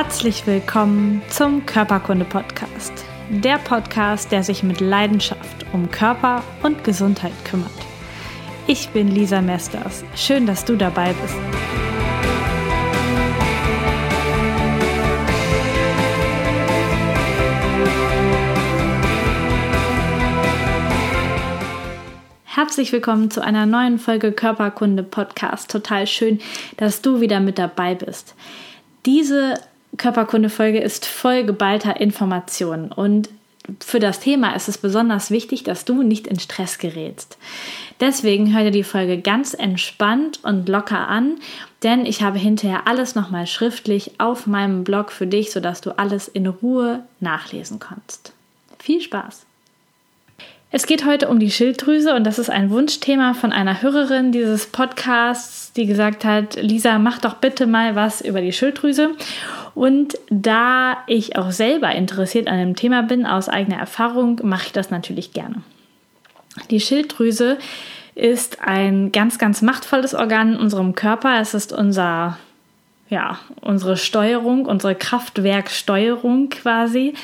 Herzlich willkommen zum Körperkunde Podcast. Der Podcast, der sich mit Leidenschaft um Körper und Gesundheit kümmert. Ich bin Lisa Mesters. Schön, dass du dabei bist. Herzlich willkommen zu einer neuen Folge Körperkunde Podcast. Total schön, dass du wieder mit dabei bist. Diese Körperkunde-Folge ist voll geballter Informationen und für das Thema ist es besonders wichtig, dass du nicht in Stress gerätst. Deswegen hör dir die Folge ganz entspannt und locker an, denn ich habe hinterher alles nochmal schriftlich auf meinem Blog für dich, sodass du alles in Ruhe nachlesen kannst. Viel Spaß! Es geht heute um die Schilddrüse und das ist ein Wunschthema von einer Hörerin dieses Podcasts, die gesagt hat, Lisa, mach doch bitte mal was über die Schilddrüse. Und da ich auch selber interessiert an dem Thema bin, aus eigener Erfahrung, mache ich das natürlich gerne. Die Schilddrüse ist ein ganz, ganz machtvolles Organ in unserem Körper. Es ist unser ja, unsere Steuerung, unsere Kraftwerksteuerung quasi.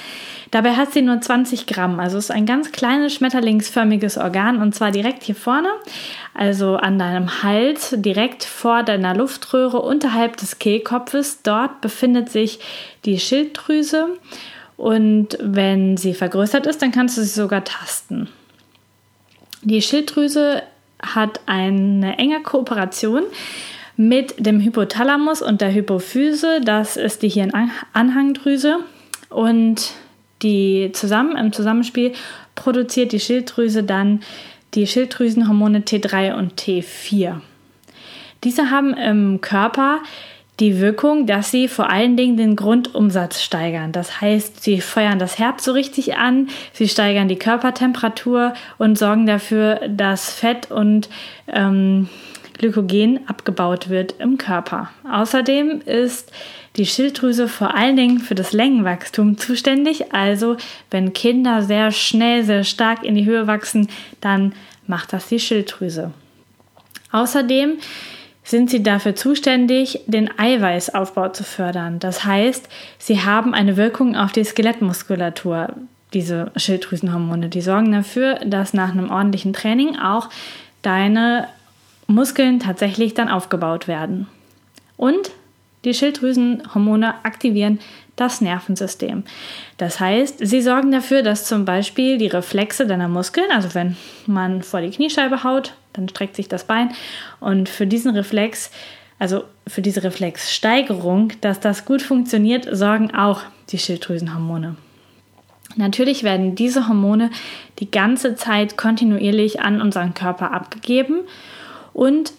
Dabei hat sie nur 20 Gramm, also ist ein ganz kleines schmetterlingsförmiges Organ und zwar direkt hier vorne, also an deinem Hals, direkt vor deiner Luftröhre unterhalb des Kehlkopfes. Dort befindet sich die Schilddrüse und wenn sie vergrößert ist, dann kannst du sie sogar tasten. Die Schilddrüse hat eine enge Kooperation mit dem Hypothalamus und der Hypophyse. Das ist die Hirnanhangdrüse. Und die zusammen im Zusammenspiel produziert die Schilddrüse dann die Schilddrüsenhormone T3 und T4. Diese haben im Körper die Wirkung, dass sie vor allen Dingen den Grundumsatz steigern. Das heißt, sie feuern das Herz so richtig an, sie steigern die Körpertemperatur und sorgen dafür, dass Fett und ähm, Glykogen abgebaut wird im Körper. Außerdem ist die Schilddrüse vor allen Dingen für das Längenwachstum zuständig. Also wenn Kinder sehr schnell, sehr stark in die Höhe wachsen, dann macht das die Schilddrüse. Außerdem sind sie dafür zuständig, den Eiweißaufbau zu fördern. Das heißt, sie haben eine Wirkung auf die Skelettmuskulatur, diese Schilddrüsenhormone. Die sorgen dafür, dass nach einem ordentlichen Training auch deine Muskeln tatsächlich dann aufgebaut werden. Und die Schilddrüsenhormone aktivieren das Nervensystem. Das heißt, sie sorgen dafür, dass zum Beispiel die Reflexe deiner Muskeln, also wenn man vor die Kniescheibe haut, dann streckt sich das Bein und für diesen Reflex, also für diese Reflexsteigerung, dass das gut funktioniert, sorgen auch die Schilddrüsenhormone. Natürlich werden diese Hormone die ganze Zeit kontinuierlich an unseren Körper abgegeben und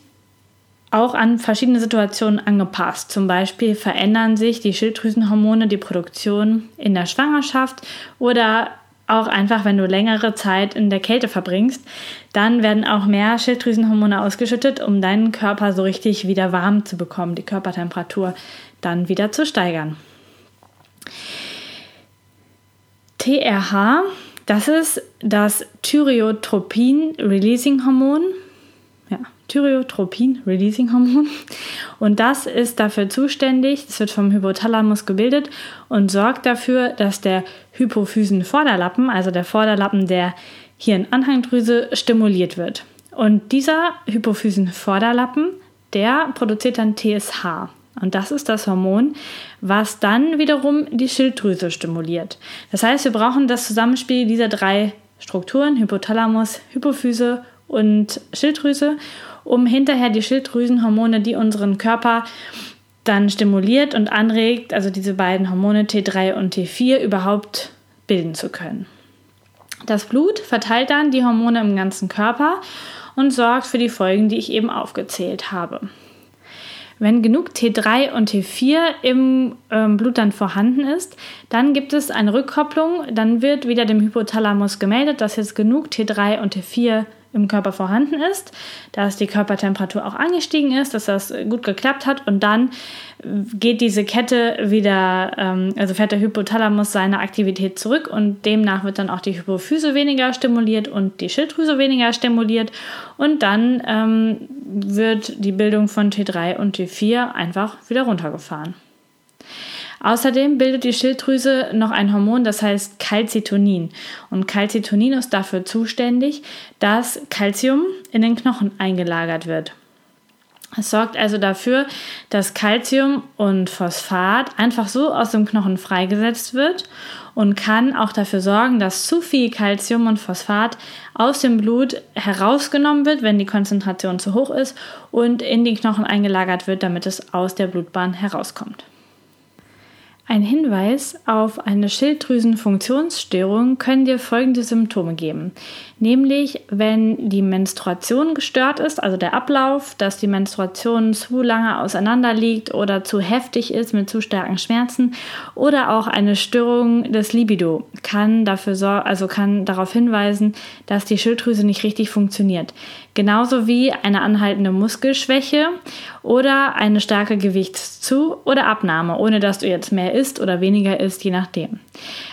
auch an verschiedene Situationen angepasst. Zum Beispiel verändern sich die Schilddrüsenhormone, die Produktion in der Schwangerschaft oder auch einfach, wenn du längere Zeit in der Kälte verbringst, dann werden auch mehr Schilddrüsenhormone ausgeschüttet, um deinen Körper so richtig wieder warm zu bekommen, die Körpertemperatur dann wieder zu steigern. TRH, das ist das Thyreotropin-Releasing-Hormon ja, Thyreotropin-Releasing-Hormon. Und das ist dafür zuständig, das wird vom Hypothalamus gebildet und sorgt dafür, dass der Hypophysen-Vorderlappen, also der Vorderlappen der Hirnanhangdrüse, stimuliert wird. Und dieser Hypophysen-Vorderlappen, der produziert dann TSH. Und das ist das Hormon, was dann wiederum die Schilddrüse stimuliert. Das heißt, wir brauchen das Zusammenspiel dieser drei Strukturen, Hypothalamus, Hypophyse und Schilddrüse, um hinterher die Schilddrüsenhormone, die unseren Körper dann stimuliert und anregt, also diese beiden Hormone T3 und T4 überhaupt bilden zu können. Das Blut verteilt dann die Hormone im ganzen Körper und sorgt für die Folgen, die ich eben aufgezählt habe. Wenn genug T3 und T4 im ähm, Blut dann vorhanden ist, dann gibt es eine Rückkopplung. Dann wird wieder dem Hypothalamus gemeldet, dass jetzt genug T3 und T4 im Körper vorhanden ist, dass die Körpertemperatur auch angestiegen ist, dass das gut geklappt hat und dann geht diese Kette wieder, ähm, also fährt der Hypothalamus seine Aktivität zurück und demnach wird dann auch die Hypophyse weniger stimuliert und die Schilddrüse weniger stimuliert und dann ähm, wird die Bildung von T3 und T4 einfach wieder runtergefahren. Außerdem bildet die Schilddrüse noch ein Hormon, das heißt Calcitonin. Und Calcitonin ist dafür zuständig, dass Calcium in den Knochen eingelagert wird. Es sorgt also dafür, dass Calcium und Phosphat einfach so aus dem Knochen freigesetzt wird und kann auch dafür sorgen, dass zu viel Calcium und Phosphat aus dem Blut herausgenommen wird, wenn die Konzentration zu hoch ist und in die Knochen eingelagert wird, damit es aus der Blutbahn herauskommt. Ein Hinweis auf eine Schilddrüsenfunktionsstörung können dir folgende Symptome geben. Nämlich, wenn die Menstruation gestört ist, also der Ablauf, dass die Menstruation zu lange auseinander liegt oder zu heftig ist mit zu starken Schmerzen oder auch eine Störung des Libido kann dafür also kann darauf hinweisen, dass die Schilddrüse nicht richtig funktioniert. Genauso wie eine anhaltende Muskelschwäche oder eine starke Gewichtszu- oder Abnahme, ohne dass du jetzt mehr isst oder weniger isst, je nachdem.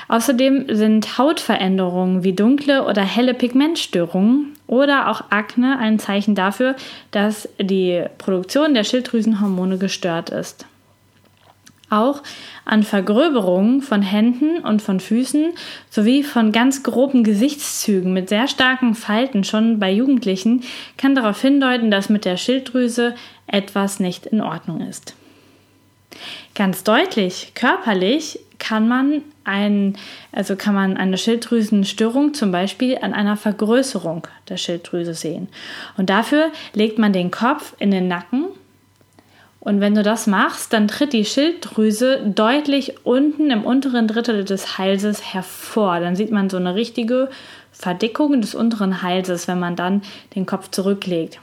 Außerdem sind Hautveränderungen wie dunkle oder helle Pigmentstörungen oder auch Akne ein Zeichen dafür, dass die Produktion der Schilddrüsenhormone gestört ist. Auch an Vergröberungen von Händen und von Füßen sowie von ganz groben Gesichtszügen mit sehr starken Falten schon bei Jugendlichen kann darauf hindeuten, dass mit der Schilddrüse etwas nicht in Ordnung ist. Ganz deutlich, körperlich kann man ein, also kann man eine Schilddrüsenstörung zum Beispiel an einer Vergrößerung der Schilddrüse sehen. Und dafür legt man den Kopf in den Nacken und wenn du das machst, dann tritt die Schilddrüse deutlich unten im unteren Drittel des Halses hervor. Dann sieht man so eine richtige Verdickung des unteren Halses, wenn man dann den Kopf zurücklegt.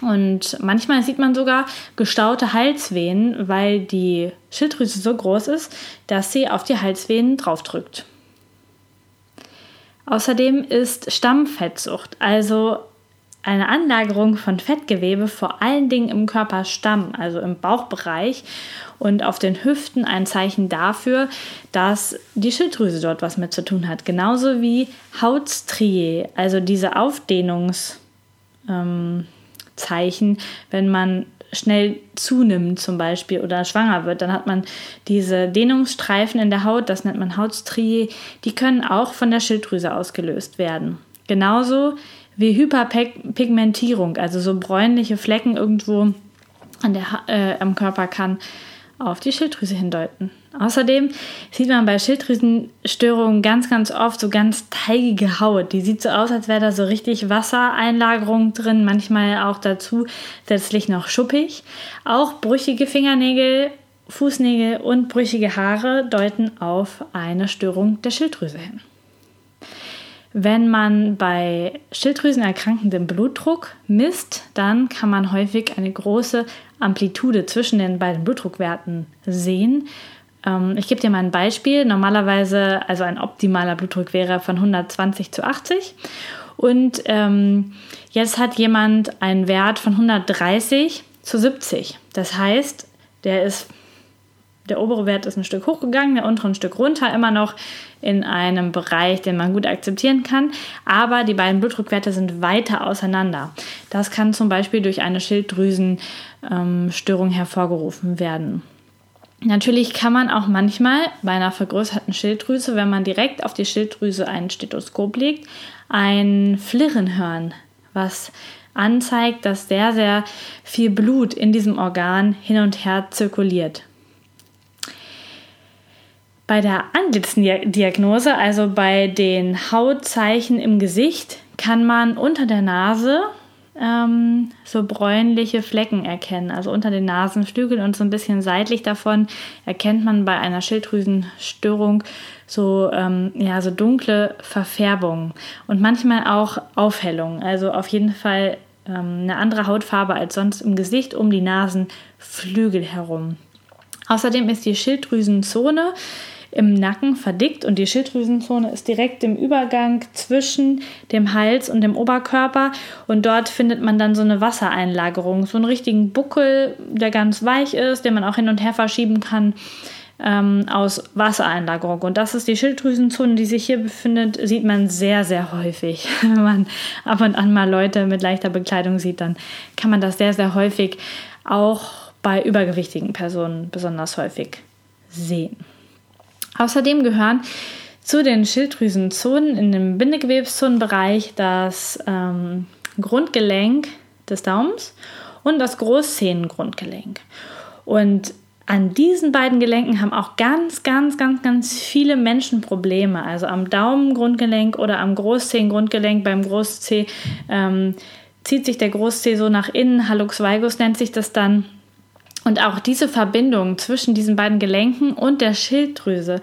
Und manchmal sieht man sogar gestaute Halsvenen, weil die Schilddrüse so groß ist, dass sie auf die Halsvenen draufdrückt. Außerdem ist Stammfettsucht, also eine Anlagerung von Fettgewebe vor allen Dingen im Körperstamm, also im Bauchbereich und auf den Hüften ein Zeichen dafür, dass die Schilddrüse dort was mit zu tun hat. Genauso wie Hautstrie, also diese Aufdehnungs- ähm, Zeichen, wenn man schnell zunimmt zum Beispiel oder schwanger wird, dann hat man diese Dehnungsstreifen in der Haut, das nennt man Hautstrie, die können auch von der Schilddrüse ausgelöst werden. Genauso wie Hyperpigmentierung, also so bräunliche Flecken irgendwo an der, äh, am Körper kann auf die Schilddrüse hindeuten. Außerdem sieht man bei Schilddrüsenstörungen ganz, ganz oft so ganz teigige Haut. Die sieht so aus, als wäre da so richtig Wassereinlagerung drin, manchmal auch dazu zusätzlich noch schuppig. Auch brüchige Fingernägel, Fußnägel und brüchige Haare deuten auf eine Störung der Schilddrüse hin. Wenn man bei Schilddrüsenerkrankten den Blutdruck misst, dann kann man häufig eine große Amplitude zwischen den beiden Blutdruckwerten sehen. Ähm, ich gebe dir mal ein Beispiel. Normalerweise, also ein optimaler Blutdruck wäre von 120 zu 80. Und ähm, jetzt hat jemand einen Wert von 130 zu 70. Das heißt, der ist der obere Wert ist ein Stück hochgegangen, der untere ein Stück runter, immer noch in einem Bereich, den man gut akzeptieren kann. Aber die beiden Blutdruckwerte sind weiter auseinander. Das kann zum Beispiel durch eine Schilddrüsenstörung ähm, hervorgerufen werden. Natürlich kann man auch manchmal bei einer vergrößerten Schilddrüse, wenn man direkt auf die Schilddrüse ein Stethoskop legt, ein Flirren hören, was anzeigt, dass sehr, sehr viel Blut in diesem Organ hin und her zirkuliert. Bei der Antlitzdiagnose, also bei den Hautzeichen im Gesicht, kann man unter der Nase ähm, so bräunliche Flecken erkennen. Also unter den Nasenflügeln und so ein bisschen seitlich davon erkennt man bei einer Schilddrüsenstörung so, ähm, ja, so dunkle Verfärbungen und manchmal auch Aufhellungen. Also auf jeden Fall ähm, eine andere Hautfarbe als sonst im Gesicht um die Nasenflügel herum. Außerdem ist die Schilddrüsenzone im Nacken verdickt und die Schilddrüsenzone ist direkt im Übergang zwischen dem Hals und dem Oberkörper und dort findet man dann so eine Wassereinlagerung, so einen richtigen Buckel, der ganz weich ist, den man auch hin und her verschieben kann ähm, aus Wassereinlagerung. Und das ist die Schilddrüsenzone, die sich hier befindet, sieht man sehr, sehr häufig. Wenn man ab und an mal Leute mit leichter Bekleidung sieht, dann kann man das sehr, sehr häufig auch bei übergewichtigen Personen besonders häufig sehen. Außerdem gehören zu den Schilddrüsenzonen in dem Bindegewebszonenbereich das ähm, Grundgelenk des Daumens und das Großzehengrundgelenk. Und an diesen beiden Gelenken haben auch ganz, ganz, ganz, ganz viele Menschen Probleme. Also am Daumengrundgelenk oder am Großzehengrundgelenk beim Großzeh ähm, zieht sich der Großzeh so nach innen, Hallux valgus nennt sich das dann. Und auch diese Verbindung zwischen diesen beiden Gelenken und der Schilddrüse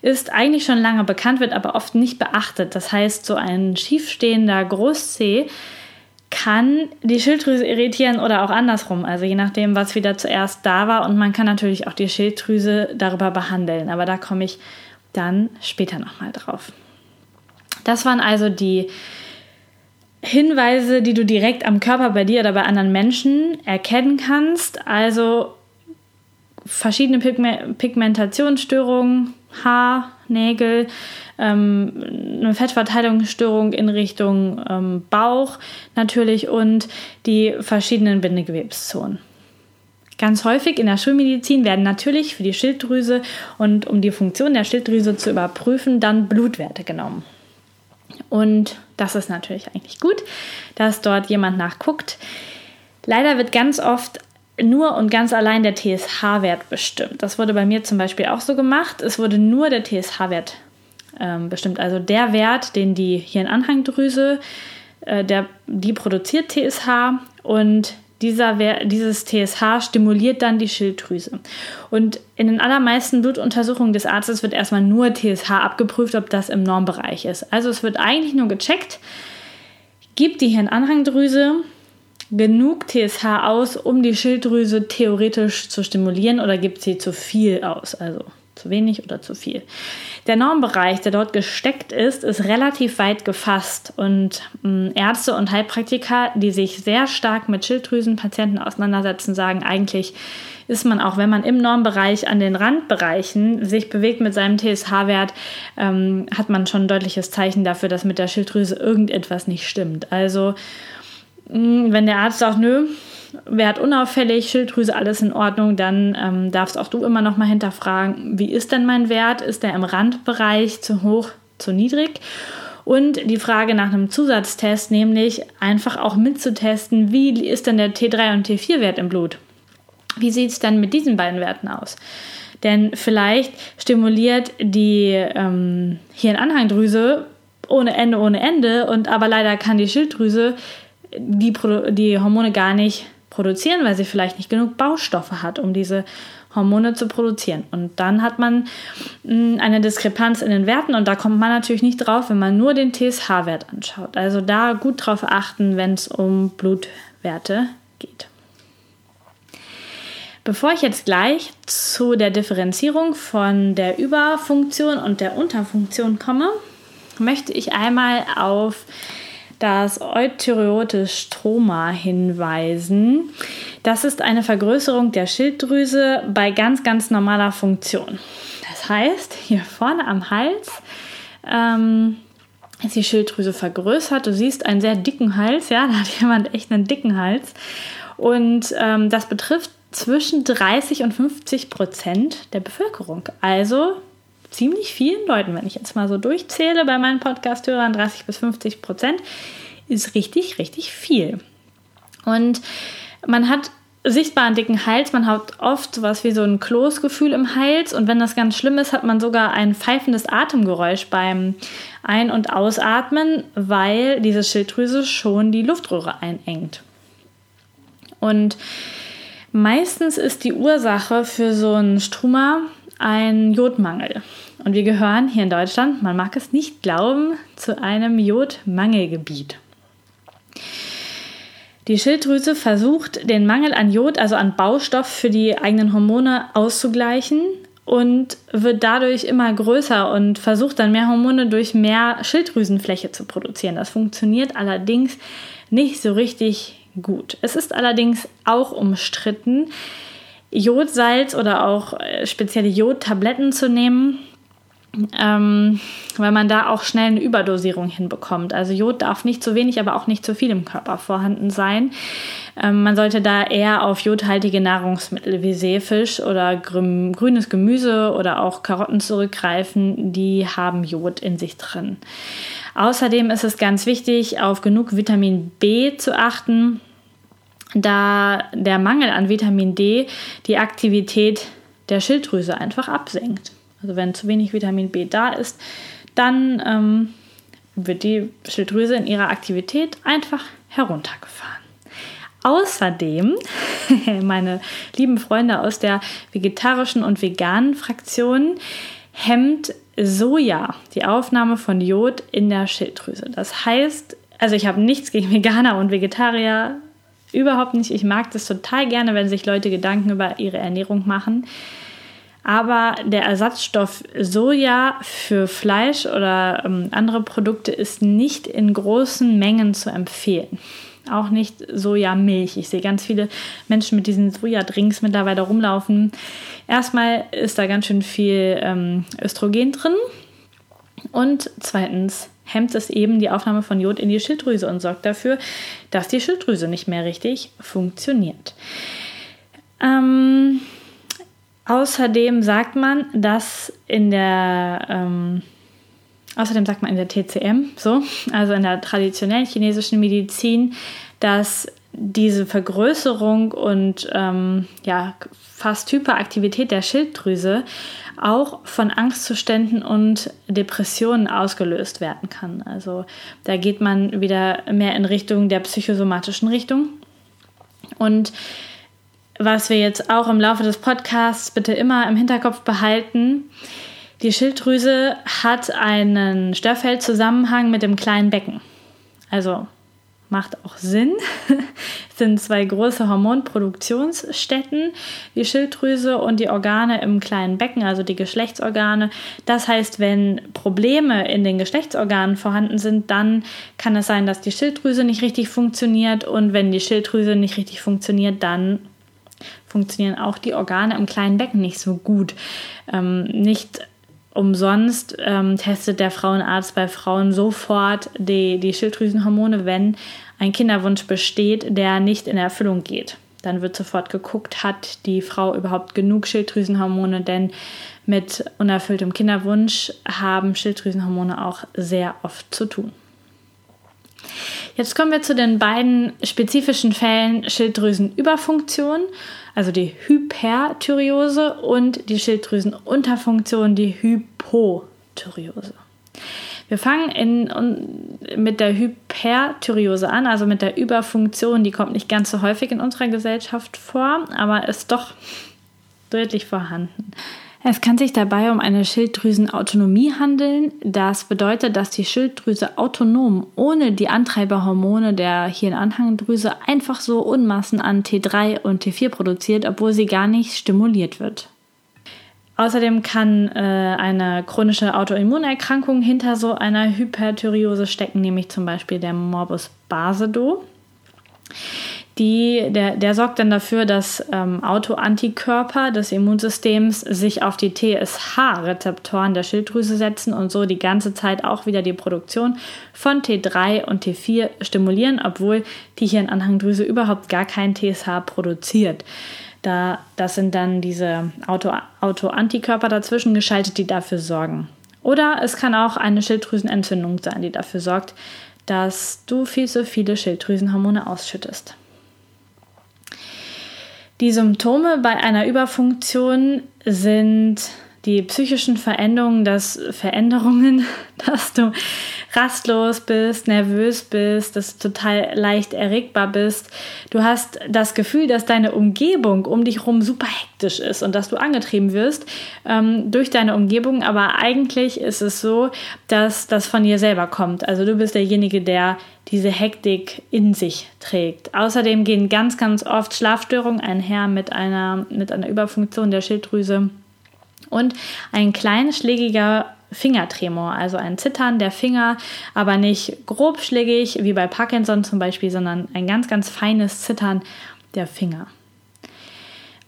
ist eigentlich schon lange bekannt, wird aber oft nicht beachtet. Das heißt, so ein schiefstehender Großzeh kann die Schilddrüse irritieren oder auch andersrum, also je nachdem, was wieder zuerst da war. Und man kann natürlich auch die Schilddrüse darüber behandeln, aber da komme ich dann später nochmal drauf. Das waren also die Hinweise, die du direkt am Körper bei dir oder bei anderen Menschen erkennen kannst. Also verschiedene Pigmentationsstörungen, Haar, Nägel, ähm, eine Fettverteilungsstörung in Richtung ähm, Bauch natürlich und die verschiedenen Bindegewebszonen. Ganz häufig in der Schulmedizin werden natürlich für die Schilddrüse und um die Funktion der Schilddrüse zu überprüfen, dann Blutwerte genommen. Und das ist natürlich eigentlich gut, dass dort jemand nachguckt. Leider wird ganz oft nur und ganz allein der TSH-Wert bestimmt. Das wurde bei mir zum Beispiel auch so gemacht. Es wurde nur der TSH-Wert ähm, bestimmt. Also der Wert, den die Hirnanhangdrüse, äh, der, die produziert TSH und dieser dieses TSH stimuliert dann die Schilddrüse. Und in den allermeisten Blutuntersuchungen des Arztes wird erstmal nur TSH abgeprüft, ob das im Normbereich ist. Also es wird eigentlich nur gecheckt, gibt die Hirnanhangdrüse genug TSH aus, um die Schilddrüse theoretisch zu stimulieren oder gibt sie zu viel aus, also zu wenig oder zu viel. Der Normbereich, der dort gesteckt ist, ist relativ weit gefasst und mm, Ärzte und Heilpraktiker, die sich sehr stark mit Schilddrüsenpatienten auseinandersetzen, sagen eigentlich, ist man auch, wenn man im Normbereich an den Randbereichen sich bewegt mit seinem TSH-Wert, ähm, hat man schon ein deutliches Zeichen dafür, dass mit der Schilddrüse irgendetwas nicht stimmt. Also wenn der Arzt sagt, nö, Wert unauffällig, Schilddrüse, alles in Ordnung, dann ähm, darfst auch du immer noch mal hinterfragen, wie ist denn mein Wert? Ist der im Randbereich zu hoch, zu niedrig? Und die Frage nach einem Zusatztest, nämlich einfach auch mitzutesten, wie ist denn der T3 und T4-Wert im Blut? Wie sieht es denn mit diesen beiden Werten aus? Denn vielleicht stimuliert die ähm, Hirnanhangdrüse ohne Ende, ohne Ende, und aber leider kann die Schilddrüse die, die Hormone gar nicht produzieren, weil sie vielleicht nicht genug Baustoffe hat, um diese Hormone zu produzieren. Und dann hat man mm, eine Diskrepanz in den Werten und da kommt man natürlich nicht drauf, wenn man nur den TSH-Wert anschaut. Also da gut drauf achten, wenn es um Blutwerte geht. Bevor ich jetzt gleich zu der Differenzierung von der Überfunktion und der Unterfunktion komme, möchte ich einmal auf das Eutyreotes Stroma hinweisen. Das ist eine Vergrößerung der Schilddrüse bei ganz, ganz normaler Funktion. Das heißt, hier vorne am Hals ähm, ist die Schilddrüse vergrößert. Du siehst einen sehr dicken Hals, ja, da hat jemand echt einen dicken Hals. Und ähm, das betrifft zwischen 30 und 50 Prozent der Bevölkerung. Also ziemlich vielen Leuten, wenn ich jetzt mal so durchzähle bei meinen Podcast-Hörern, 30 bis 50 Prozent, ist richtig, richtig viel. Und man hat sichtbar einen dicken Hals, man hat oft sowas wie so ein Kloßgefühl im Hals und wenn das ganz schlimm ist, hat man sogar ein pfeifendes Atemgeräusch beim Ein- und Ausatmen, weil diese Schilddrüse schon die Luftröhre einengt. Und meistens ist die Ursache für so einen Struma ein Jodmangel. Und wir gehören hier in Deutschland, man mag es nicht glauben, zu einem Jodmangelgebiet. Die Schilddrüse versucht, den Mangel an Jod, also an Baustoff für die eigenen Hormone auszugleichen und wird dadurch immer größer und versucht dann mehr Hormone durch mehr Schilddrüsenfläche zu produzieren. Das funktioniert allerdings nicht so richtig gut. Es ist allerdings auch umstritten, Jodsalz oder auch äh, spezielle Jodtabletten zu nehmen. ähm, weil man da auch schnell eine Überdosierung hinbekommt. Also Jod darf nicht zu wenig, aber auch nicht zu viel im Körper vorhanden sein. Ähm, man sollte da eher auf jodhaltige Nahrungsmittel wie Seefisch oder grün, grünes Gemüse oder auch Karotten zurückgreifen. Die haben Jod in sich drin. Außerdem ist es ganz wichtig, auf genug Vitamin B zu achten, da der Mangel an Vitamin D die Aktivität der Schilddrüse einfach absenkt. Also wenn zu wenig Vitamin B da ist, dann ähm, wird die Schilddrüse in ihrer Aktivität einfach heruntergefahren. Außerdem, meine lieben Freunde aus der vegetarischen und veganen Fraktion, hemmt Soja die Aufnahme von Jod in der Schilddrüse. Das heißt, also ich habe nichts gegen Veganer und Vegetarier, überhaupt nicht. Ich mag das total gerne, wenn sich Leute Gedanken über ihre Ernährung machen. Aber der Ersatzstoff Soja für Fleisch oder ähm, andere Produkte ist nicht in großen Mengen zu empfehlen. Auch nicht Sojamilch. Ich sehe ganz viele Menschen mit diesen Sojadrinks mittlerweile rumlaufen. Erstmal ist da ganz schön viel ähm, Östrogen drin. Und zweitens hemmt es eben die Aufnahme von Jod in die Schilddrüse und sorgt dafür, dass die Schilddrüse nicht mehr richtig funktioniert. Ähm, Außerdem sagt man, dass in der ähm, außerdem sagt man in der TCM, so, also in der traditionellen chinesischen Medizin, dass diese Vergrößerung und ähm, ja, fast Hyperaktivität der Schilddrüse auch von Angstzuständen und Depressionen ausgelöst werden kann. Also da geht man wieder mehr in Richtung der psychosomatischen Richtung. Und was wir jetzt auch im Laufe des Podcasts bitte immer im Hinterkopf behalten. Die Schilddrüse hat einen Störfeldzusammenhang mit dem kleinen Becken. Also macht auch Sinn. es sind zwei große Hormonproduktionsstätten, die Schilddrüse und die Organe im kleinen Becken, also die Geschlechtsorgane. Das heißt, wenn Probleme in den Geschlechtsorganen vorhanden sind, dann kann es sein, dass die Schilddrüse nicht richtig funktioniert und wenn die Schilddrüse nicht richtig funktioniert, dann funktionieren auch die Organe im kleinen Becken nicht so gut. Ähm, nicht umsonst ähm, testet der Frauenarzt bei Frauen sofort die, die Schilddrüsenhormone, wenn ein Kinderwunsch besteht, der nicht in Erfüllung geht. Dann wird sofort geguckt, hat die Frau überhaupt genug Schilddrüsenhormone, denn mit unerfülltem Kinderwunsch haben Schilddrüsenhormone auch sehr oft zu tun. Jetzt kommen wir zu den beiden spezifischen Fällen Schilddrüsenüberfunktion, also die Hyperthyreose und die Schilddrüsenunterfunktion, die Hypothyreose. Wir fangen in, mit der Hyperthyreose an, also mit der Überfunktion. Die kommt nicht ganz so häufig in unserer Gesellschaft vor, aber ist doch deutlich vorhanden. Es kann sich dabei um eine Schilddrüsenautonomie handeln. Das bedeutet, dass die Schilddrüse autonom ohne die Antreiberhormone der Hirnanhangdrüse einfach so Unmassen an T3 und T4 produziert, obwohl sie gar nicht stimuliert wird. Außerdem kann äh, eine chronische Autoimmunerkrankung hinter so einer Hyperthyreose stecken, nämlich zum Beispiel der Morbus Basedow die, der, der sorgt dann dafür, dass ähm, Autoantikörper des Immunsystems sich auf die TSH-Rezeptoren der Schilddrüse setzen und so die ganze Zeit auch wieder die Produktion von T3 und T4 stimulieren, obwohl die Hirnanhangdrüse überhaupt gar kein TSH produziert. Da, das sind dann diese Auto, Autoantikörper dazwischen geschaltet, die dafür sorgen. Oder es kann auch eine Schilddrüsenentzündung sein, die dafür sorgt, dass du viel zu viele Schilddrüsenhormone ausschüttest. Die Symptome bei einer Überfunktion sind die psychischen Veränderungen, dass Veränderungen, dass du rastlos bist, nervös bist, dass du total leicht erregbar bist. Du hast das Gefühl, dass deine Umgebung um dich herum super hektisch ist und dass du angetrieben wirst ähm, durch deine Umgebung. Aber eigentlich ist es so, dass das von dir selber kommt. Also du bist derjenige, der diese Hektik in sich trägt. Außerdem gehen ganz, ganz oft Schlafstörungen einher mit einer, mit einer Überfunktion der Schilddrüse und ein kleinschlägiger Fingertremor, also ein Zittern der Finger, aber nicht grobschlägig wie bei Parkinson zum Beispiel, sondern ein ganz, ganz feines Zittern der Finger.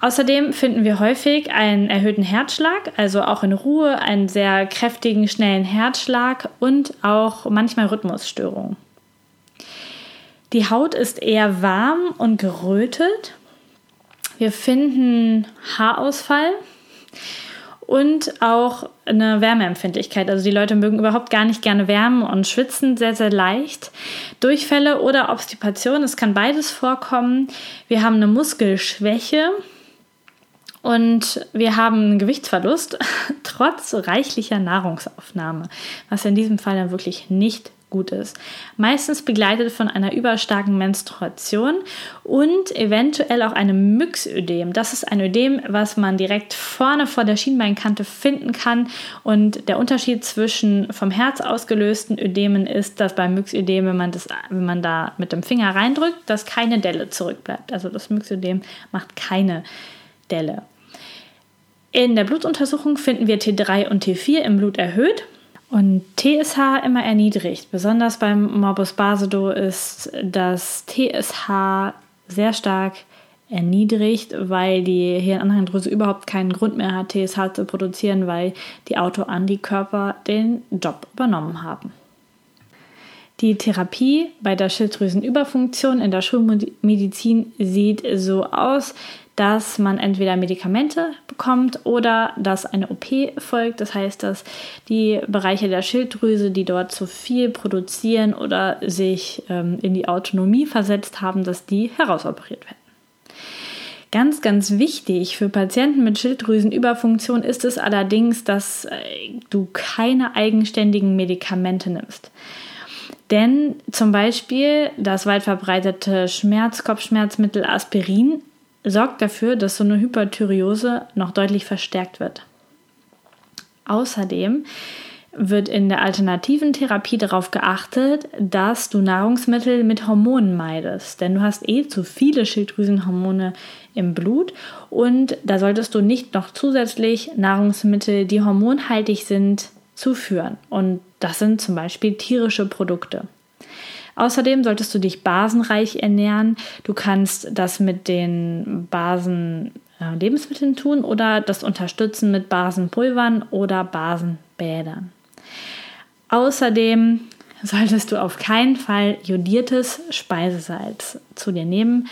Außerdem finden wir häufig einen erhöhten Herzschlag, also auch in Ruhe, einen sehr kräftigen, schnellen Herzschlag und auch manchmal Rhythmusstörungen. Die Haut ist eher warm und gerötet. Wir finden Haarausfall und auch eine Wärmeempfindlichkeit. Also die Leute mögen überhaupt gar nicht gerne Wärme und schwitzen sehr, sehr leicht. Durchfälle oder Obstipation, es kann beides vorkommen. Wir haben eine Muskelschwäche und wir haben einen Gewichtsverlust trotz reichlicher Nahrungsaufnahme, was in diesem Fall dann wirklich nicht gut ist. Meistens begleitet von einer überstarken Menstruation und eventuell auch einem Myxödem. Das ist ein Ödem, was man direkt vorne vor der Schienbeinkante finden kann. Und der Unterschied zwischen vom Herz ausgelösten Ödemen ist, dass beim Myxödem, wenn man, das, wenn man da mit dem Finger reindrückt, dass keine Delle zurückbleibt. Also das Myxödem macht keine Delle. In der Blutuntersuchung finden wir T3 und T4 im Blut erhöht. Und TSH immer erniedrigt. Besonders beim Morbus Basedow ist das TSH sehr stark erniedrigt, weil die Hirnanhangdrüse überhaupt keinen Grund mehr hat, TSH zu produzieren, weil die Autoantikörper den Job übernommen haben. Die Therapie bei der Schilddrüsenüberfunktion in der Schulmedizin sieht so aus, dass man entweder Medikamente bekommt oder dass eine OP folgt. Das heißt, dass die Bereiche der Schilddrüse, die dort zu viel produzieren oder sich ähm, in die Autonomie versetzt haben, dass die herausoperiert werden. Ganz, ganz wichtig für Patienten mit Schilddrüsenüberfunktion ist es allerdings, dass äh, du keine eigenständigen Medikamente nimmst. Denn zum Beispiel das weit verbreitete Schmerzkopfschmerzmittel Aspirin sorgt dafür, dass so eine Hyperthyreose noch deutlich verstärkt wird. Außerdem wird in der alternativen Therapie darauf geachtet, dass du Nahrungsmittel mit Hormonen meidest, denn du hast eh zu viele Schilddrüsenhormone im Blut und da solltest du nicht noch zusätzlich Nahrungsmittel, die hormonhaltig sind, zuführen. Und das sind zum Beispiel tierische Produkte. Außerdem solltest du dich basenreich ernähren. Du kannst das mit den Basen äh, Lebensmitteln tun oder das unterstützen mit Basenpulvern oder Basenbädern. Außerdem solltest du auf keinen Fall jodiertes Speisesalz zu dir nehmen.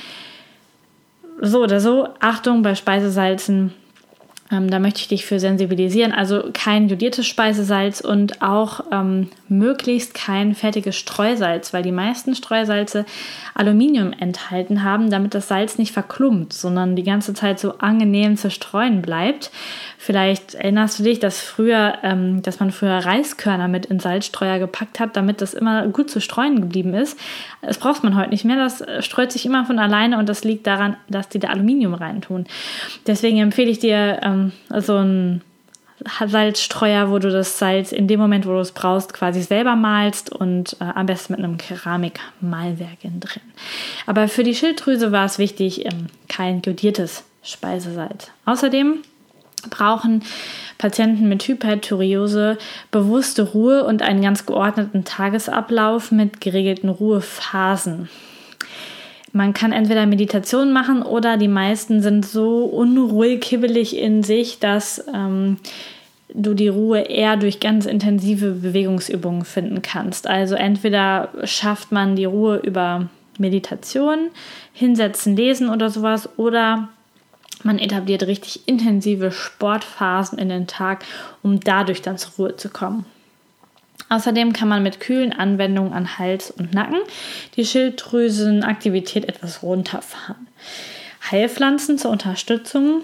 So oder so, Achtung bei Speisesalzen ähm, da möchte ich dich für sensibilisieren. Also kein jodiertes Speisesalz und auch ähm, möglichst kein fertiges Streusalz, weil die meisten Streusalze Aluminium enthalten haben, damit das Salz nicht verklumpt, sondern die ganze Zeit so angenehm zu streuen bleibt. Vielleicht erinnerst du dich, dass früher, ähm, dass man früher Reiskörner mit in Salzstreuer gepackt hat, damit das immer gut zu streuen geblieben ist. Das braucht man heute nicht mehr. Das äh, streut sich immer von alleine und das liegt daran, dass die da Aluminium reintun. Deswegen empfehle ich dir ähm, so ein Salzstreuer, wo du das Salz in dem Moment, wo du es brauchst, quasi selber malst und äh, am besten mit einem Keramikmalwerk innen drin. Aber für die Schilddrüse war es wichtig, ähm, kein jodiertes Speisesalz. Außerdem brauchen Patienten mit Hyperthyreose bewusste Ruhe und einen ganz geordneten Tagesablauf mit geregelten Ruhephasen. Man kann entweder Meditation machen oder die meisten sind so unruhig, hibbelig in sich, dass ähm, du die Ruhe eher durch ganz intensive Bewegungsübungen finden kannst. Also entweder schafft man die Ruhe über Meditation, hinsetzen, lesen oder sowas oder man etabliert richtig intensive Sportphasen in den Tag, um dadurch dann zur Ruhe zu kommen. Außerdem kann man mit kühlen Anwendungen an Hals und Nacken die Schilddrüsenaktivität etwas runterfahren. Heilpflanzen zur Unterstützung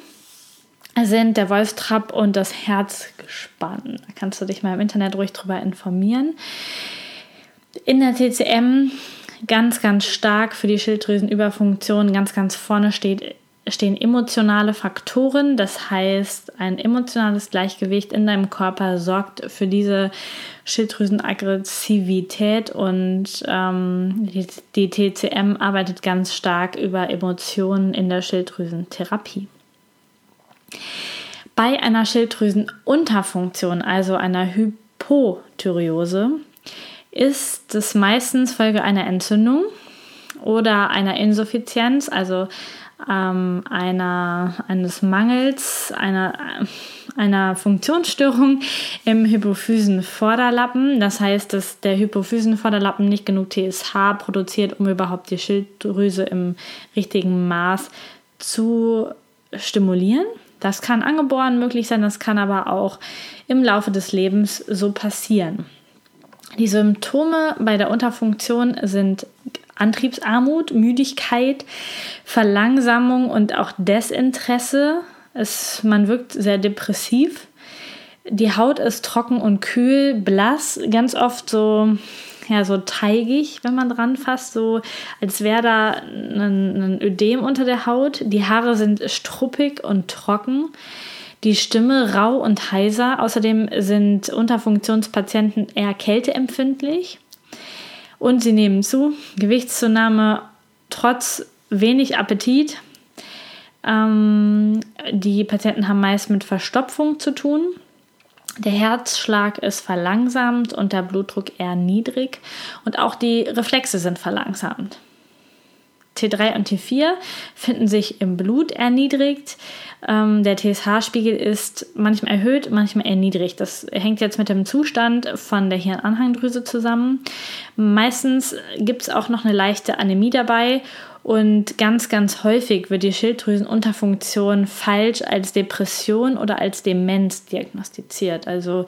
sind der Wolfstrapp und das Herzgespann. Da kannst du dich mal im Internet ruhig drüber informieren. In der TCM ganz, ganz stark für die Schilddrüsenüberfunktion ganz, ganz vorne steht stehen emotionale Faktoren. Das heißt, ein emotionales Gleichgewicht in deinem Körper sorgt für diese Schilddrüsenaggressivität und ähm, die, die TCM arbeitet ganz stark über Emotionen in der Schilddrüsentherapie. Bei einer Schilddrüsenunterfunktion, also einer Hypothyreose, ist es meistens Folge einer Entzündung oder einer Insuffizienz, also ähm, einer, eines Mangels, einer, einer Funktionsstörung im Hypophysenvorderlappen. Das heißt, dass der Hypophysenvorderlappen nicht genug TSH produziert, um überhaupt die Schilddrüse im richtigen Maß zu stimulieren. Das kann angeboren möglich sein, das kann aber auch im Laufe des Lebens so passieren. Die Symptome bei der Unterfunktion sind Antriebsarmut, Müdigkeit, Verlangsamung und auch Desinteresse. Es, man wirkt sehr depressiv. Die Haut ist trocken und kühl, blass, ganz oft so, ja, so teigig, wenn man dran fasst, so als wäre da ein, ein Ödem unter der Haut. Die Haare sind struppig und trocken. Die Stimme rau und heiser. Außerdem sind Unterfunktionspatienten eher kälteempfindlich. Und sie nehmen zu. Gewichtszunahme trotz wenig Appetit. Ähm, die Patienten haben meist mit Verstopfung zu tun. Der Herzschlag ist verlangsamt und der Blutdruck eher niedrig und auch die Reflexe sind verlangsamt. T3 und T4 finden sich im Blut erniedrigt. Ähm, der TSH-Spiegel ist manchmal erhöht, manchmal erniedrigt. Das hängt jetzt mit dem Zustand von der Hirnanhangdrüse zusammen. Meistens gibt es auch noch eine leichte Anämie dabei und ganz, ganz häufig wird die Schilddrüsenunterfunktion falsch als Depression oder als Demenz diagnostiziert. Also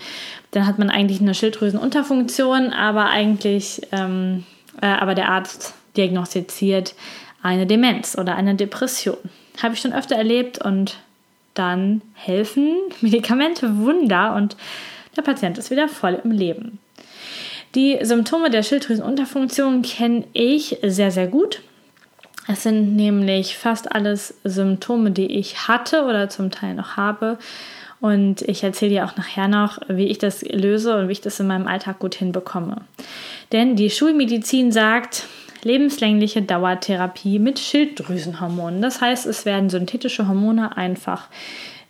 dann hat man eigentlich eine Schilddrüsenunterfunktion, aber eigentlich, ähm, äh, aber der Arzt diagnostiziert eine Demenz oder eine Depression. Habe ich schon öfter erlebt und dann helfen Medikamente Wunder und der Patient ist wieder voll im Leben. Die Symptome der Schilddrüsenunterfunktion kenne ich sehr, sehr gut. Es sind nämlich fast alles Symptome, die ich hatte oder zum Teil noch habe. Und ich erzähle dir auch nachher noch, wie ich das löse und wie ich das in meinem Alltag gut hinbekomme. Denn die Schulmedizin sagt, lebenslängliche Dauertherapie mit Schilddrüsenhormonen. Das heißt, es werden synthetische Hormone einfach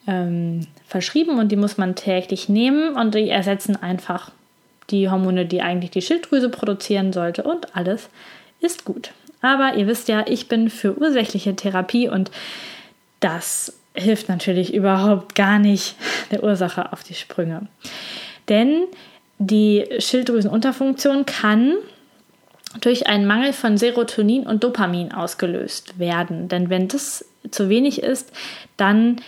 ähm, verschrieben und die muss man täglich nehmen und die ersetzen einfach die Hormone, die eigentlich die Schilddrüse produzieren sollte und alles ist gut. Aber ihr wisst ja, ich bin für ursächliche Therapie und das hilft natürlich überhaupt gar nicht der Ursache auf die Sprünge. Denn die Schilddrüsenunterfunktion kann durch einen Mangel von Serotonin und Dopamin ausgelöst werden. Denn wenn das zu wenig ist, dann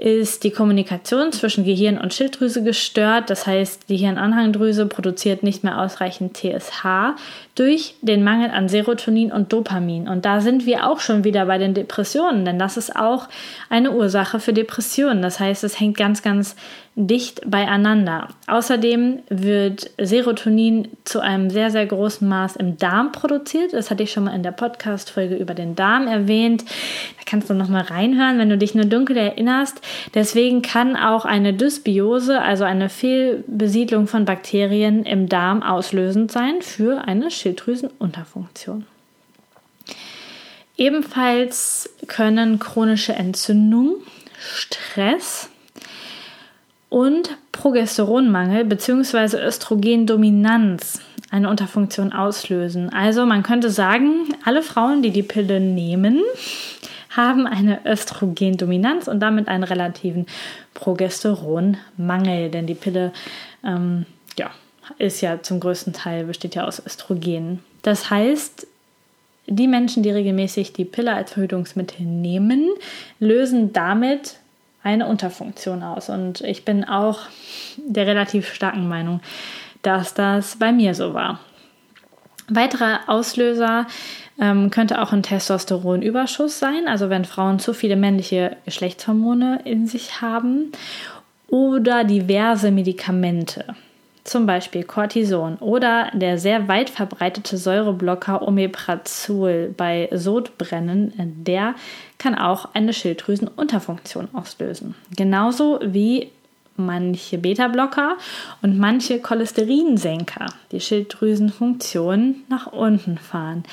ist die Kommunikation zwischen Gehirn und Schilddrüse gestört. Das heißt, die Hirnanhangdrüse produziert nicht mehr ausreichend TSH durch den Mangel an Serotonin und Dopamin. Und da sind wir auch schon wieder bei den Depressionen, denn das ist auch eine Ursache für Depressionen. Das heißt, es hängt ganz, ganz dicht beieinander. Außerdem wird Serotonin zu einem sehr, sehr großen Maß im Darm produziert. Das hatte ich schon mal in der Podcast-Folge über den Darm erwähnt. Da kannst du noch mal reinhören, wenn du dich nur dunkel erinnerst. Deswegen kann auch eine Dysbiose, also eine Fehlbesiedlung von Bakterien im Darm auslösend sein für eine Schilddrüsenunterfunktion. Ebenfalls können chronische Entzündung, Stress, und Progesteronmangel bzw. Östrogendominanz eine Unterfunktion auslösen. Also man könnte sagen, alle Frauen, die die Pille nehmen, haben eine Östrogendominanz und damit einen relativen Progesteronmangel, denn die Pille ähm, ja, ist ja zum größten Teil besteht ja aus Östrogen. Das heißt, die Menschen, die regelmäßig die Pille als Verhütungsmittel nehmen, lösen damit eine Unterfunktion aus. Und ich bin auch der relativ starken Meinung, dass das bei mir so war. Weiterer Auslöser ähm, könnte auch ein Testosteronüberschuss sein, also wenn Frauen zu viele männliche Geschlechtshormone in sich haben oder diverse Medikamente zum Beispiel Cortison oder der sehr weit verbreitete Säureblocker Omeprazol bei Sodbrennen, der kann auch eine Schilddrüsenunterfunktion auslösen. Genauso wie manche Beta-Blocker und manche Cholesterinsenker die Schilddrüsenfunktion nach unten fahren.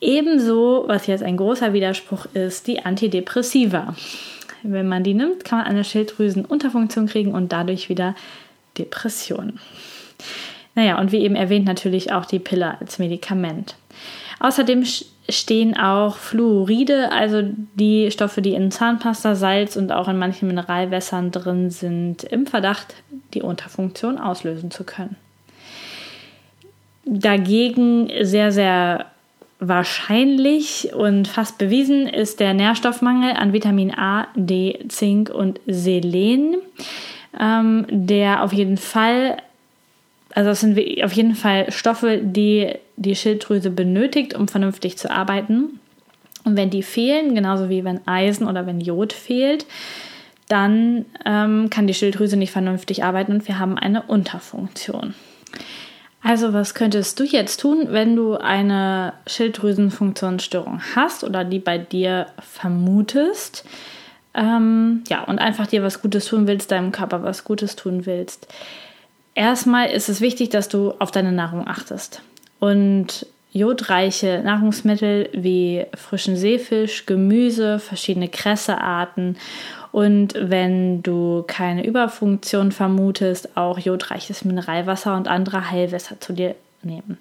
Ebenso, was jetzt ein großer Widerspruch ist, die Antidepressiva. Wenn man die nimmt, kann man eine Schilddrüsenunterfunktion kriegen und dadurch wieder Depressionen. Naja, und wie eben erwähnt, natürlich auch die Pille als Medikament. Außerdem stehen auch Fluoride, also die Stoffe, die in Zahnpasta, Salz und auch in manchen Mineralwässern drin sind, im Verdacht, die Unterfunktion auslösen zu können. Dagegen sehr, sehr wahrscheinlich und fast bewiesen ist der Nährstoffmangel an Vitamin A, D, Zink und Selen, ähm, der auf jeden Fall, also das sind auf jeden Fall Stoffe, die die Schilddrüse benötigt, um vernünftig zu arbeiten. Und wenn die fehlen, genauso wie wenn Eisen oder wenn Jod fehlt, dann ähm, kann die Schilddrüse nicht vernünftig arbeiten und wir haben eine Unterfunktion. Also was könntest du jetzt tun, wenn du eine Schilddrüsenfunktionsstörung hast oder die bei dir vermutest? Ähm, ja, und einfach dir was Gutes tun willst, deinem Körper was Gutes tun willst. Erstmal ist es wichtig, dass du auf deine Nahrung achtest. Und jodreiche Nahrungsmittel wie frischen Seefisch, Gemüse, verschiedene Kressearten und wenn du keine Überfunktion vermutest, auch jodreiches Mineralwasser und andere Heilwässer zu dir nehmen.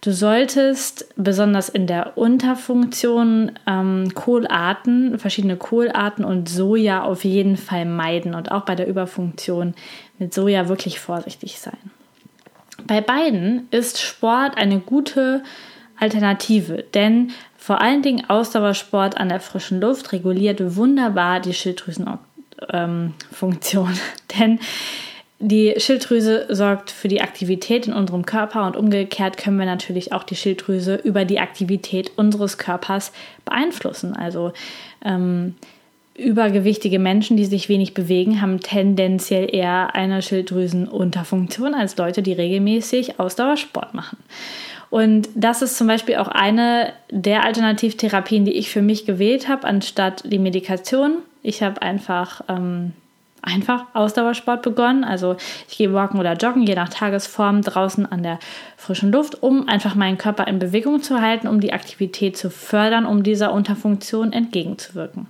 Du solltest besonders in der Unterfunktion ähm, Kohlarten, verschiedene Kohlarten und Soja auf jeden Fall meiden und auch bei der Überfunktion mit Soja wirklich vorsichtig sein. Bei beiden ist Sport eine gute Alternative, denn vor allen Dingen Ausdauersport an der frischen Luft reguliert wunderbar die Schilddrüsenfunktion. Ähm, Denn die Schilddrüse sorgt für die Aktivität in unserem Körper und umgekehrt können wir natürlich auch die Schilddrüse über die Aktivität unseres Körpers beeinflussen. Also ähm, übergewichtige Menschen, die sich wenig bewegen, haben tendenziell eher eine Schilddrüsenunterfunktion als Leute, die regelmäßig Ausdauersport machen. Und das ist zum Beispiel auch eine der Alternativtherapien, die ich für mich gewählt habe, anstatt die Medikation. Ich habe einfach, ähm, einfach Ausdauersport begonnen. Also ich gehe walken oder joggen, je nach Tagesform, draußen an der frischen Luft, um einfach meinen Körper in Bewegung zu halten, um die Aktivität zu fördern, um dieser Unterfunktion entgegenzuwirken.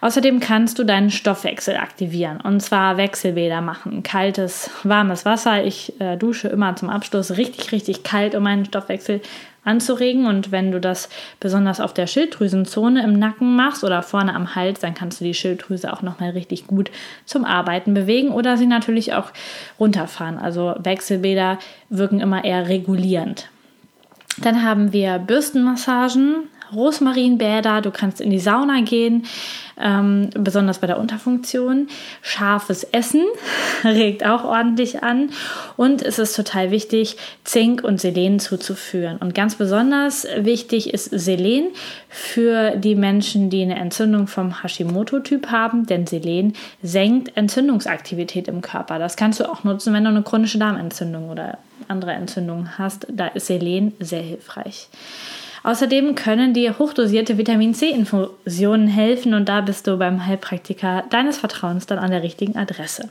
Außerdem kannst du deinen Stoffwechsel aktivieren und zwar Wechselbäder machen. Kaltes, warmes Wasser. Ich äh, dusche immer zum Abschluss richtig, richtig kalt, um meinen Stoffwechsel anzuregen. Und wenn du das besonders auf der Schilddrüsenzone im Nacken machst oder vorne am Hals, dann kannst du die Schilddrüse auch nochmal richtig gut zum Arbeiten bewegen oder sie natürlich auch runterfahren. Also Wechselbäder wirken immer eher regulierend. Dann haben wir Bürstenmassagen, Rosmarinbäder, du kannst in die Sauna gehen, ähm, besonders bei der Unterfunktion. Scharfes Essen regt auch ordentlich an und es ist total wichtig, Zink und Selen zuzuführen. Und ganz besonders wichtig ist Selen für die Menschen, die eine Entzündung vom Hashimoto-Typ haben, denn Selen senkt Entzündungsaktivität im Körper. Das kannst du auch nutzen, wenn du eine chronische Darmentzündung oder andere Entzündungen hast. Da ist Selen sehr hilfreich. Außerdem können dir hochdosierte Vitamin C-Infusionen helfen und da bist du beim Heilpraktiker deines Vertrauens dann an der richtigen Adresse.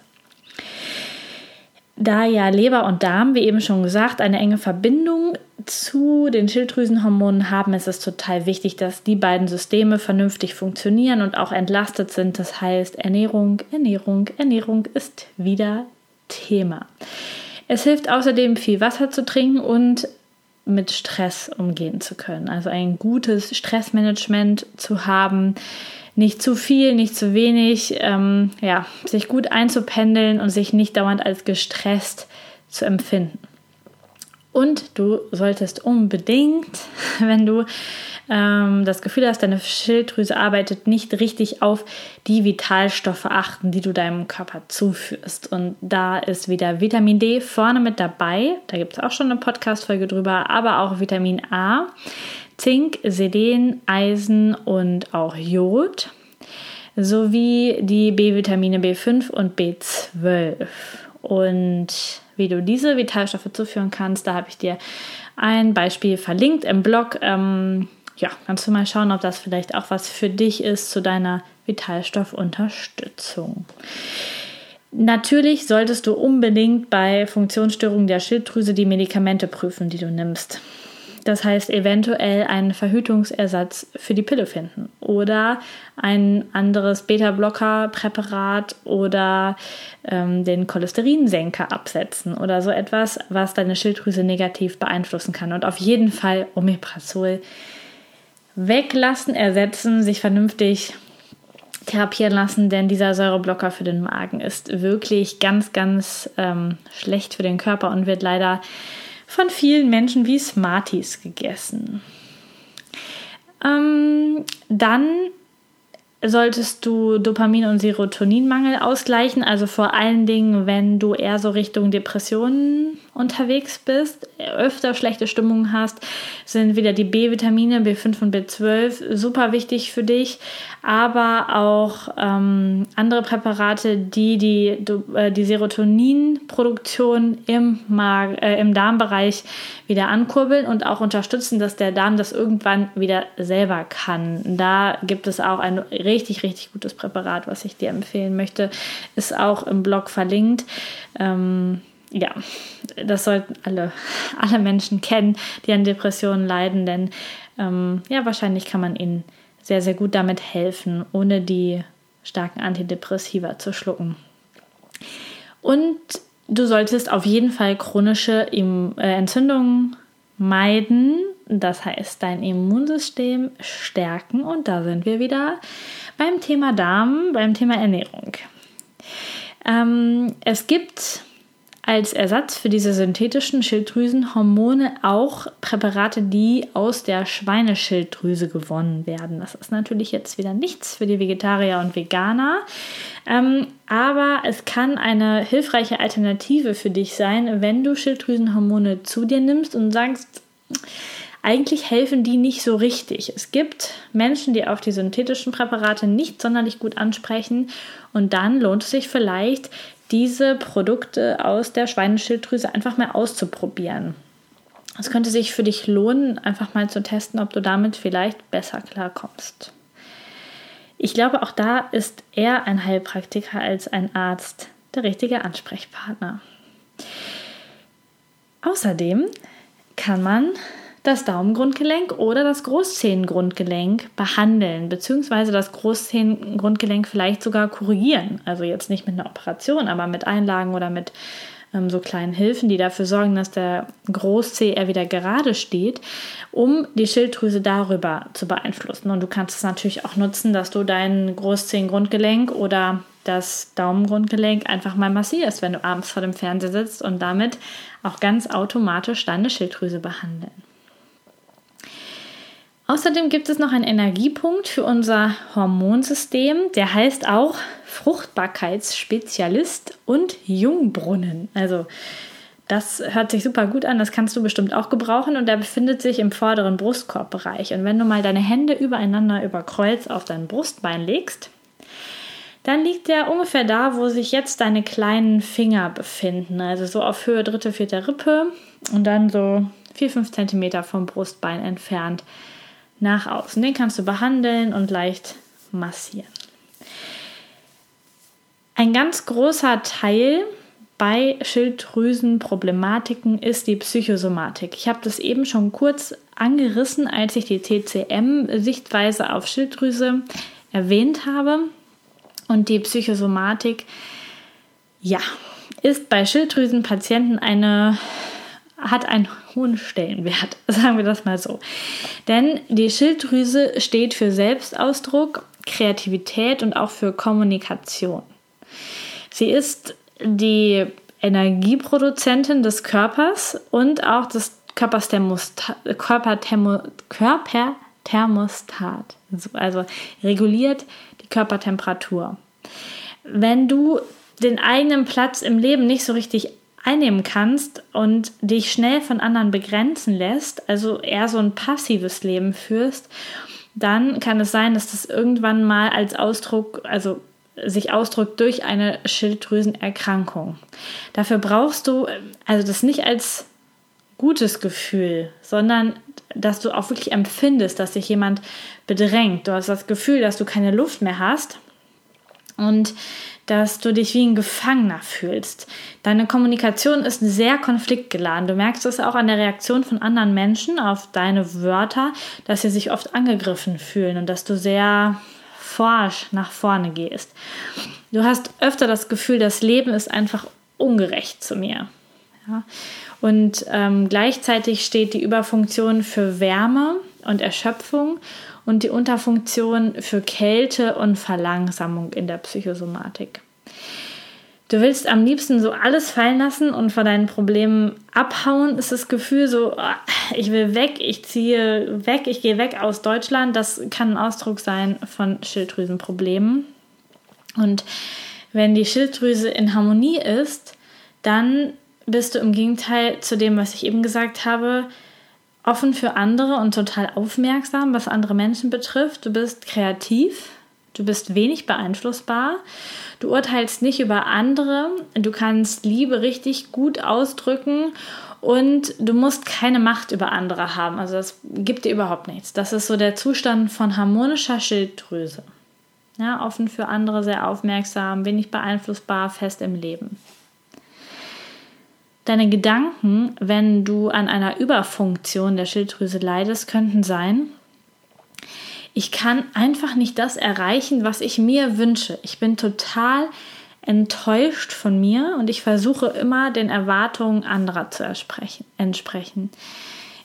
Da ja Leber und Darm, wie eben schon gesagt, eine enge Verbindung zu den Schilddrüsenhormonen haben, ist es total wichtig, dass die beiden Systeme vernünftig funktionieren und auch entlastet sind. Das heißt, Ernährung, Ernährung, Ernährung ist wieder Thema. Es hilft außerdem viel Wasser zu trinken und mit Stress umgehen zu können. Also ein gutes Stressmanagement zu haben, nicht zu viel, nicht zu wenig, ähm, ja, sich gut einzupendeln und sich nicht dauernd als gestresst zu empfinden. Und du solltest unbedingt, wenn du ähm, das Gefühl hast, deine Schilddrüse arbeitet nicht richtig auf die Vitalstoffe achten, die du deinem Körper zuführst. Und da ist wieder Vitamin D vorne mit dabei. Da gibt es auch schon eine Podcast-Folge drüber, aber auch Vitamin A, Zink, Selen, Eisen und auch Jod sowie die B-Vitamine B5 und B12. Und wie du diese Vitalstoffe zuführen kannst, da habe ich dir ein Beispiel verlinkt im Blog. Ähm, ja, kannst du mal schauen, ob das vielleicht auch was für dich ist zu deiner Vitalstoffunterstützung. Natürlich solltest du unbedingt bei Funktionsstörungen der Schilddrüse die Medikamente prüfen, die du nimmst. Das heißt, eventuell einen Verhütungsersatz für die Pille finden oder ein anderes Beta-Blocker-Präparat oder ähm, den Cholesterinsenker absetzen oder so etwas, was deine Schilddrüse negativ beeinflussen kann. Und auf jeden Fall Omeprazol weglassen, ersetzen, sich vernünftig therapieren lassen, denn dieser Säureblocker für den Magen ist wirklich ganz, ganz ähm, schlecht für den Körper und wird leider von vielen Menschen wie Smarties gegessen. Ähm, dann solltest du Dopamin- und Serotoninmangel ausgleichen. Also vor allen Dingen, wenn du eher so Richtung Depressionen unterwegs bist, öfter schlechte Stimmung hast, sind wieder die B-Vitamine, B5 und B12 super wichtig für dich. Aber auch ähm, andere Präparate, die die, äh, die Serotoninproduktion im, Mag äh, im Darmbereich wieder ankurbeln und auch unterstützen, dass der Darm das irgendwann wieder selber kann. Da gibt es auch ein richtig, richtig gutes Präparat, was ich dir empfehlen möchte. Ist auch im Blog verlinkt. Ähm, ja, das sollten alle, alle Menschen kennen, die an Depressionen leiden, denn ähm, ja, wahrscheinlich kann man ihnen sehr, sehr gut damit helfen, ohne die starken Antidepressiva zu schlucken. Und du solltest auf jeden Fall chronische äh, Entzündungen meiden. Das heißt, dein Immunsystem stärken. Und da sind wir wieder beim Thema Darm, beim Thema Ernährung. Ähm, es gibt als Ersatz für diese synthetischen Schilddrüsenhormone auch Präparate, die aus der Schweineschilddrüse gewonnen werden. Das ist natürlich jetzt wieder nichts für die Vegetarier und Veganer, ähm, aber es kann eine hilfreiche Alternative für dich sein, wenn du Schilddrüsenhormone zu dir nimmst und sagst, eigentlich helfen die nicht so richtig. Es gibt Menschen, die auf die synthetischen Präparate nicht sonderlich gut ansprechen und dann lohnt es sich vielleicht, diese Produkte aus der Schweineschilddrüse einfach mal auszuprobieren. Es könnte sich für dich lohnen, einfach mal zu testen, ob du damit vielleicht besser klarkommst. Ich glaube, auch da ist er ein Heilpraktiker als ein Arzt der richtige Ansprechpartner. Außerdem kann man das Daumengrundgelenk oder das Großzehengrundgelenk behandeln, beziehungsweise das Großzehengrundgelenk vielleicht sogar korrigieren. Also jetzt nicht mit einer Operation, aber mit Einlagen oder mit ähm, so kleinen Hilfen, die dafür sorgen, dass der Großzeh eher wieder gerade steht, um die Schilddrüse darüber zu beeinflussen. Und du kannst es natürlich auch nutzen, dass du dein Großzehengrundgelenk oder das Daumengrundgelenk einfach mal massierst, wenn du abends vor dem Fernseher sitzt und damit auch ganz automatisch deine Schilddrüse behandeln. Außerdem gibt es noch einen Energiepunkt für unser Hormonsystem, der heißt auch Fruchtbarkeitsspezialist und Jungbrunnen. Also das hört sich super gut an, das kannst du bestimmt auch gebrauchen und der befindet sich im vorderen Brustkorbbereich. Und wenn du mal deine Hände übereinander über Kreuz auf dein Brustbein legst, dann liegt der ungefähr da, wo sich jetzt deine kleinen Finger befinden. Also so auf Höhe dritte, vierte Rippe und dann so 4-5 cm vom Brustbein entfernt nach außen. Den kannst du behandeln und leicht massieren. Ein ganz großer Teil bei Schilddrüsenproblematiken ist die Psychosomatik. Ich habe das eben schon kurz angerissen, als ich die TCM-Sichtweise auf Schilddrüse erwähnt habe. Und die Psychosomatik, ja, ist bei Schilddrüsenpatienten eine hat einen hohen Stellenwert, sagen wir das mal so. Denn die Schilddrüse steht für Selbstausdruck, Kreativität und auch für Kommunikation. Sie ist die Energieproduzentin des Körpers und auch des Körperthermostat. Körperthermostat. Also reguliert die Körpertemperatur. Wenn du den eigenen Platz im Leben nicht so richtig einnehmen kannst und dich schnell von anderen begrenzen lässt, also eher so ein passives Leben führst, dann kann es sein, dass das irgendwann mal als Ausdruck, also sich ausdrückt durch eine Schilddrüsenerkrankung. Dafür brauchst du also das nicht als gutes Gefühl, sondern dass du auch wirklich empfindest, dass sich jemand bedrängt. Du hast das Gefühl, dass du keine Luft mehr hast und dass du dich wie ein Gefangener fühlst. Deine Kommunikation ist sehr konfliktgeladen. Du merkst es auch an der Reaktion von anderen Menschen auf deine Wörter, dass sie sich oft angegriffen fühlen und dass du sehr forsch nach vorne gehst. Du hast öfter das Gefühl, das Leben ist einfach ungerecht zu mir. Ja? Und ähm, gleichzeitig steht die Überfunktion für Wärme und Erschöpfung und die Unterfunktion für Kälte und Verlangsamung in der Psychosomatik. Du willst am liebsten so alles fallen lassen und vor deinen Problemen abhauen, ist das Gefühl so, ah, ich will weg, ich ziehe weg, ich gehe weg aus Deutschland. Das kann ein Ausdruck sein von Schilddrüsenproblemen. Und wenn die Schilddrüse in Harmonie ist, dann bist du im Gegenteil zu dem, was ich eben gesagt habe, offen für andere und total aufmerksam, was andere Menschen betrifft. Du bist kreativ, du bist wenig beeinflussbar, du urteilst nicht über andere, du kannst Liebe richtig gut ausdrücken und du musst keine Macht über andere haben. Also das gibt dir überhaupt nichts. Das ist so der Zustand von harmonischer Schilddrüse. Ja, offen für andere, sehr aufmerksam, wenig beeinflussbar, fest im Leben. Deine Gedanken, wenn du an einer Überfunktion der Schilddrüse leidest, könnten sein, ich kann einfach nicht das erreichen, was ich mir wünsche. Ich bin total enttäuscht von mir und ich versuche immer den Erwartungen anderer zu entsprechen.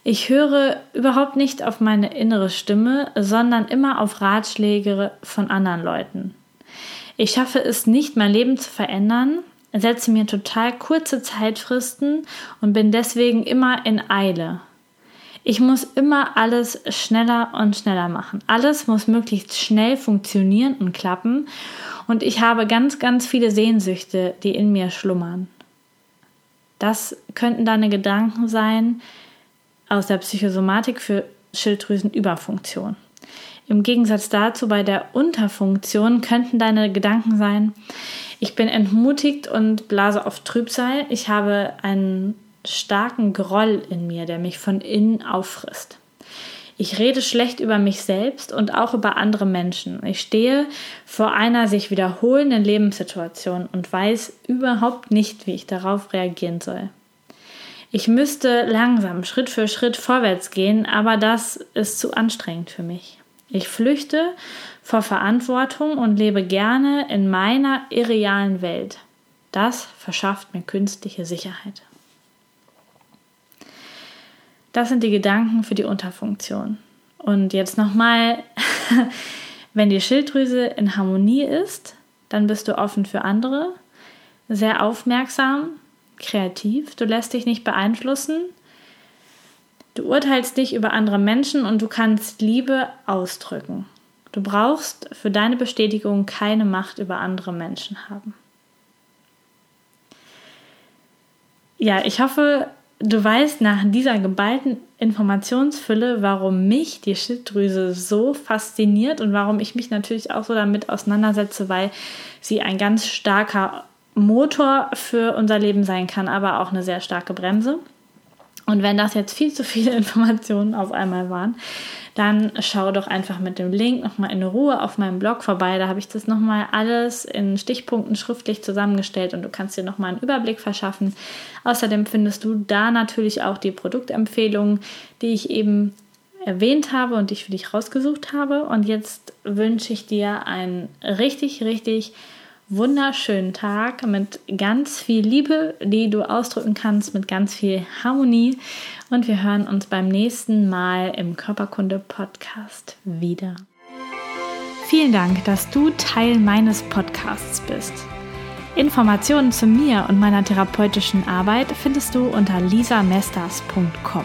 Ich höre überhaupt nicht auf meine innere Stimme, sondern immer auf Ratschläge von anderen Leuten. Ich schaffe es nicht, mein Leben zu verändern, setze mir total kurze Zeitfristen und bin deswegen immer in Eile. Ich muss immer alles schneller und schneller machen. Alles muss möglichst schnell funktionieren und klappen. Und ich habe ganz, ganz viele Sehnsüchte, die in mir schlummern. Das könnten deine Gedanken sein aus der Psychosomatik für Schilddrüsenüberfunktion. Im Gegensatz dazu bei der Unterfunktion könnten deine Gedanken sein, ich bin entmutigt und blase auf Trübsal. Ich habe einen starken Groll in mir, der mich von innen auffrisst. Ich rede schlecht über mich selbst und auch über andere Menschen. Ich stehe vor einer sich wiederholenden Lebenssituation und weiß überhaupt nicht, wie ich darauf reagieren soll. Ich müsste langsam, Schritt für Schritt vorwärts gehen, aber das ist zu anstrengend für mich. Ich flüchte vor Verantwortung und lebe gerne in meiner irrealen Welt. Das verschafft mir künstliche Sicherheit. Das sind die Gedanken für die Unterfunktion. Und jetzt nochmal, wenn die Schilddrüse in Harmonie ist, dann bist du offen für andere, sehr aufmerksam, kreativ, du lässt dich nicht beeinflussen, du urteilst nicht über andere Menschen und du kannst Liebe ausdrücken. Du brauchst für deine Bestätigung keine Macht über andere Menschen haben. Ja, ich hoffe, du weißt nach dieser geballten Informationsfülle, warum mich die Schilddrüse so fasziniert und warum ich mich natürlich auch so damit auseinandersetze, weil sie ein ganz starker Motor für unser Leben sein kann, aber auch eine sehr starke Bremse. Und wenn das jetzt viel zu viele Informationen auf einmal waren, dann schau doch einfach mit dem Link nochmal in Ruhe auf meinem Blog vorbei. Da habe ich das nochmal alles in Stichpunkten schriftlich zusammengestellt und du kannst dir nochmal einen Überblick verschaffen. Außerdem findest du da natürlich auch die Produktempfehlungen, die ich eben erwähnt habe und die ich für dich rausgesucht habe. Und jetzt wünsche ich dir einen richtig, richtig wunderschönen Tag mit ganz viel Liebe, die du ausdrücken kannst, mit ganz viel Harmonie. Und wir hören uns beim nächsten Mal im Körperkunde-Podcast wieder. Vielen Dank, dass du Teil meines Podcasts bist. Informationen zu mir und meiner therapeutischen Arbeit findest du unter lisamesters.com.